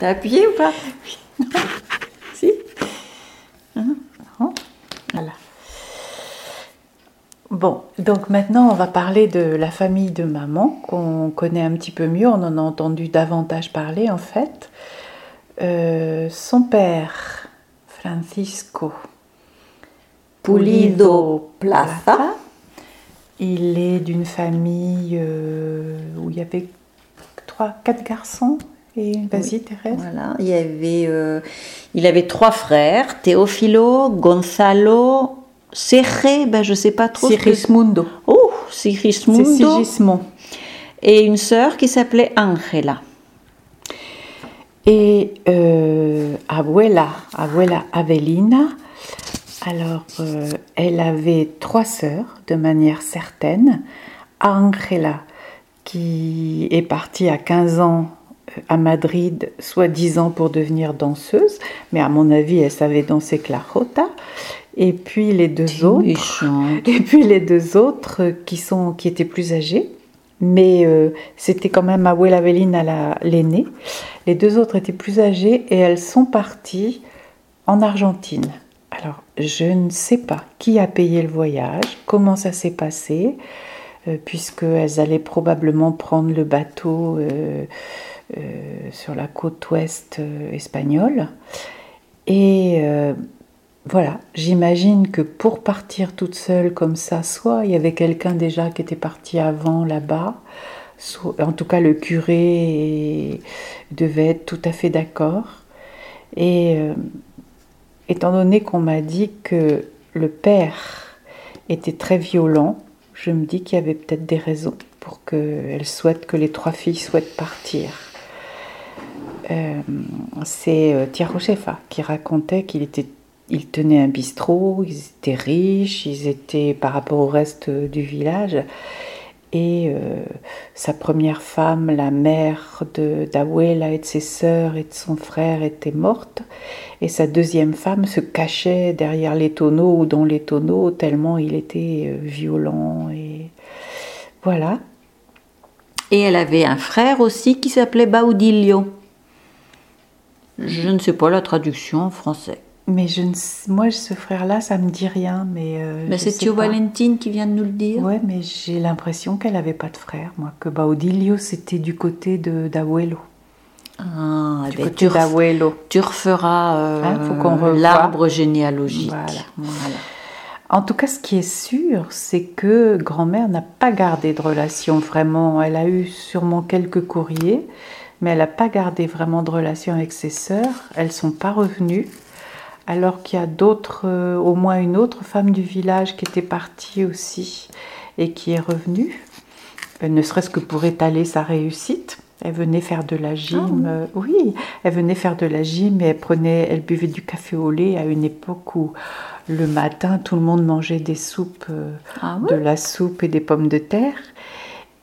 T'as appuyé ou pas Si Hein Non Voilà. Bon, donc maintenant on va parler de la famille de maman qu'on connaît un petit peu mieux, on en a entendu davantage parler en fait. Euh, son père, Francisco Pulido Plaza. il est d'une famille euh, où il y avait trois, quatre garçons. Et vas-y Thérèse. Voilà, il y avait, euh, il avait trois frères, Teofilo, Gonzalo, Serre, ben je sais pas trop. que- Sigismundo. Oh, Sigismundo. Sigismond. Et une sœur qui s'appelait Angela. Et euh, abuela, abuela Avelina, alors euh, elle avait trois sœurs de manière certaine. Angela, qui est partie à 15 ans à Madrid, soi-disant pour devenir danseuse, mais à mon avis, elle savait danser clarota. Et puis les deux autres. Méchante. Et puis les deux autres qui, sont, qui étaient plus âgés, mais euh, c'était quand même Abuela Avelina la- l'aînée. Les deux autres étaient plus âgées et elles sont parties en Argentine. Alors, je ne sais pas qui a payé le voyage, comment ça s'est passé, euh, puisqu'elles allaient probablement prendre le bateau euh, sur la côte ouest euh, espagnole. Et euh, voilà, j'imagine que pour partir toute seule comme ça, soit il y avait quelqu'un déjà qui était parti avant là-bas, en tout cas le curé devait être tout à fait d'accord. Et euh, étant donné qu'on m'a dit que le père était très violent, je me dis qu'il y avait peut-être des raisons pour qu'elle souhaite que les trois filles souhaitent partir. Euh, c'est euh, Shefa qui racontait qu'il était, il tenait un bistrot, ils étaient riches, ils étaient par rapport au reste du village. Et euh, sa première femme, la mère de d'Abuela et de ses sœurs et de son frère, était morte. Et sa deuxième femme se cachait derrière les tonneaux ou dans les tonneaux, tellement il était euh, violent. Et voilà. Et elle avait un frère aussi qui s'appelait Baudilio. Je ne sais pas la traduction en français. Mais je ne moi, ce frère-là, ça me dit rien. Mais euh, c'est Tio. Valentine qui vient de nous le dire. Ouais, mais j'ai l'impression qu'elle avait pas de frère, moi. Que Baudilio, c'était du côté de d'Abuelo. Ah, Du ben, côté tu, d'Abuelo. tu referas euh, Hein, l'arbre généalogique. Voilà. Voilà. En tout cas, ce qui est sûr, c'est que grand-mère n'a pas gardé de relation vraiment. Elle a eu sûrement quelques courriers, mais elle n'a pas gardé vraiment de relation avec ses sœurs. Elles sont pas revenues. Alors qu'il y a d'autres, euh, au moins une autre femme du village qui était partie aussi et qui est revenue, euh, ne serait-ce que pour étaler sa réussite. Elle venait faire de la gym, euh, oui, elle venait faire de la gym et elle prenait, elle buvait du café au lait à une époque où le matin tout le monde mangeait des soupes, Ah de la soupe et des pommes de terre.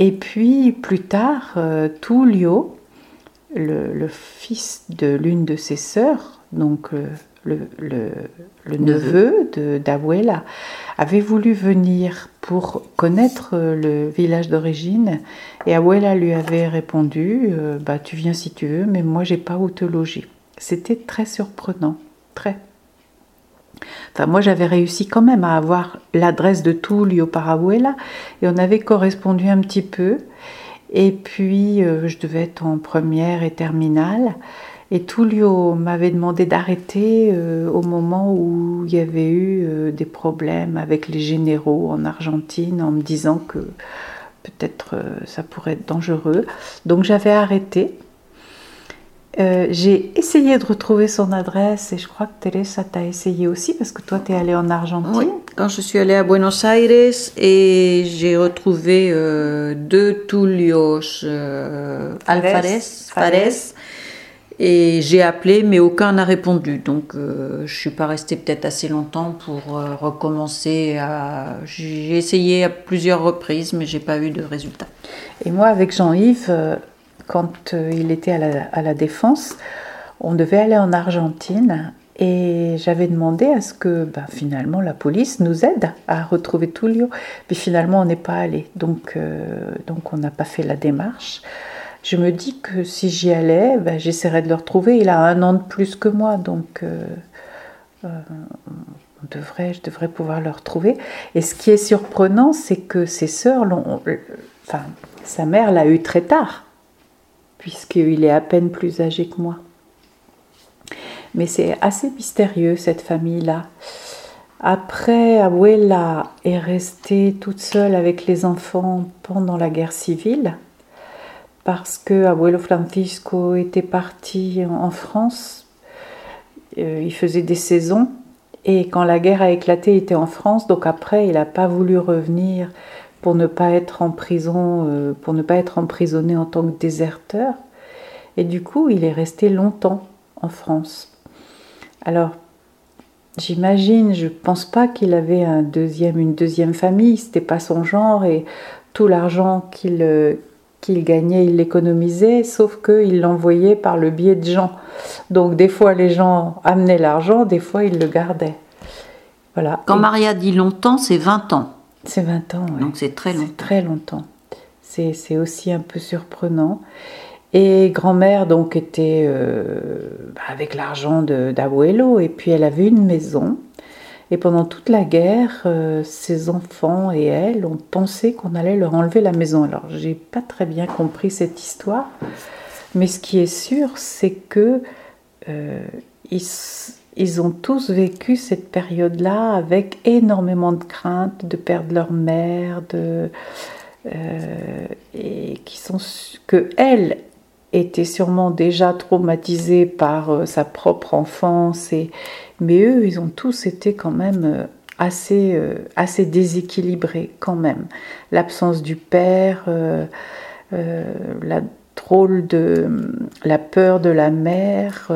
Et puis plus tard, euh, Tullio, le, le fils de l'une de ses sœurs, donc euh, le, le- le neveu de d'Abuela, avait voulu venir pour connaître euh, le village d'origine. Et Abuela lui avait répondu euh, bah, Tu viens si tu veux, mais moi j'ai pas où te loger. C'était très surprenant, très. Enfin, moi, j'avais réussi quand même à avoir l'adresse de Tullio par Abuela et on avait correspondu un petit peu. Et puis, euh, je devais être en première et terminale. Et Tullio m'avait demandé d'arrêter euh, au moment où il y avait eu euh, des problèmes avec les généraux en Argentine en me disant que peut-être ça pourrait être dangereux. Donc j'avais arrêté. J'ai essayé de retrouver son adresse et je crois que Teresa t'a essayé aussi parce que toi tu es allée en Argentine. Quand je suis allée à Buenos Aires et j'ai retrouvé euh, deux Tullios euh, Alvarez, Fares. Et j'ai appelé mais aucun n'a répondu. Donc euh, je suis pas restée peut-être assez longtemps pour euh, recommencer. À... J'ai essayé à plusieurs reprises mais j'ai pas eu de résultat. Et moi, avec Jean-Yves, euh, quand il était à la, à la Défense, on devait aller en Argentine et j'avais demandé à ce que bah, finalement la police nous aide à retrouver Tullio. Puis finalement, on n'est pas allé. Donc, euh, donc on n'a pas fait la démarche. je me dis que si j'y allais, ben, j'essaierais de le retrouver. Il a un an de plus que moi, donc euh, euh, on devrait, je devrais pouvoir le retrouver. Et ce qui est surprenant, c'est que ses sœurs l'ont. Enfin, sa mère l'a eu très tard, puisqu'il est à peine plus âgé que moi. Mais c'est assez mystérieux, cette famille-là. Après, Abuela est restée toute seule avec les enfants pendant la guerre civile parce que Abuelo Francisco était parti en France. Euh, il faisait des saisons et quand la guerre a éclaté, il était en France. Donc après, il n'a pas voulu revenir pour ne pas être en prison, euh, pour ne pas être emprisonné en tant que déserteur. Et du coup, il est resté longtemps en France. Alors, j'imagine, je ne pense pas qu'il avait un deuxième, une deuxième famille. C'était pas son genre et tout l'argent qu'il euh, qu'il gagnait, il l'économisait, sauf qu'il l'envoyait par le biais de gens. Donc des fois les gens amenaient l'argent, des fois ils le gardaient. Voilà. Quand Maria dit longtemps, c'est 20 ans. C'est 20 ans, oui. Donc c'est très longtemps. Très longtemps. C'est aussi un peu surprenant. Et grand-mère donc était euh, bah, avec l'argent d'Abuelo et puis elle avait une maison et pendant toute la guerre, euh, ses enfants et elle ont pensé qu'on allait leur enlever la maison. Alors, j'ai pas très bien compris cette histoire, mais ce qui est sûr, c'est que euh, ils, ont tous vécu cette période-là avec énormément de crainte de perdre leur mère, de, et qui sont que elle était sûrement déjà traumatisée par sa propre enfance et, mais eux, ils ont tous été quand même euh, assez, euh, assez déséquilibrés quand même. L'absence du père, euh, la drôle de la peur de la mère,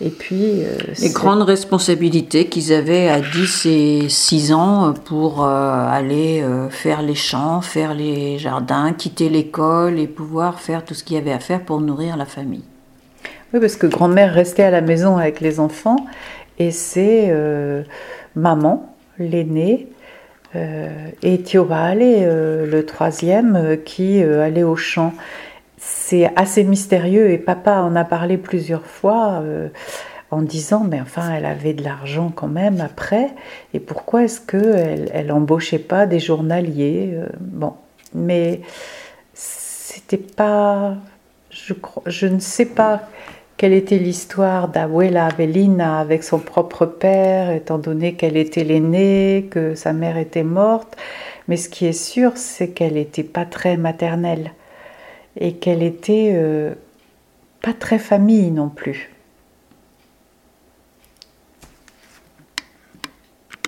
et puis les grandes responsabilités qu'ils avaient à 10 et 6 ans pour aller faire les champs, faire les jardins, quitter l'école et pouvoir faire tout ce qu'il y avait à faire pour nourrir la famille. Oui, parce que grand-mère restait à la maison avec les enfants et c'est euh, maman, l'aînée, euh, et Thiobal, euh, le troisième, qui allait au champ. C'est assez mystérieux et papa en a parlé plusieurs fois en disant mais enfin elle avait de l'argent quand même après et pourquoi est-ce qu'elle elle embauchait pas des journaliers bon mais c'était pas je, je ne sais pas quelle était l'histoire d'Abuela Avelina avec son propre père, étant donné qu'elle était l'aînée, que sa mère était morte. Mais ce qui est sûr, c'est qu'elle n'était pas très maternelle et qu'elle était euh, pas très famille non plus.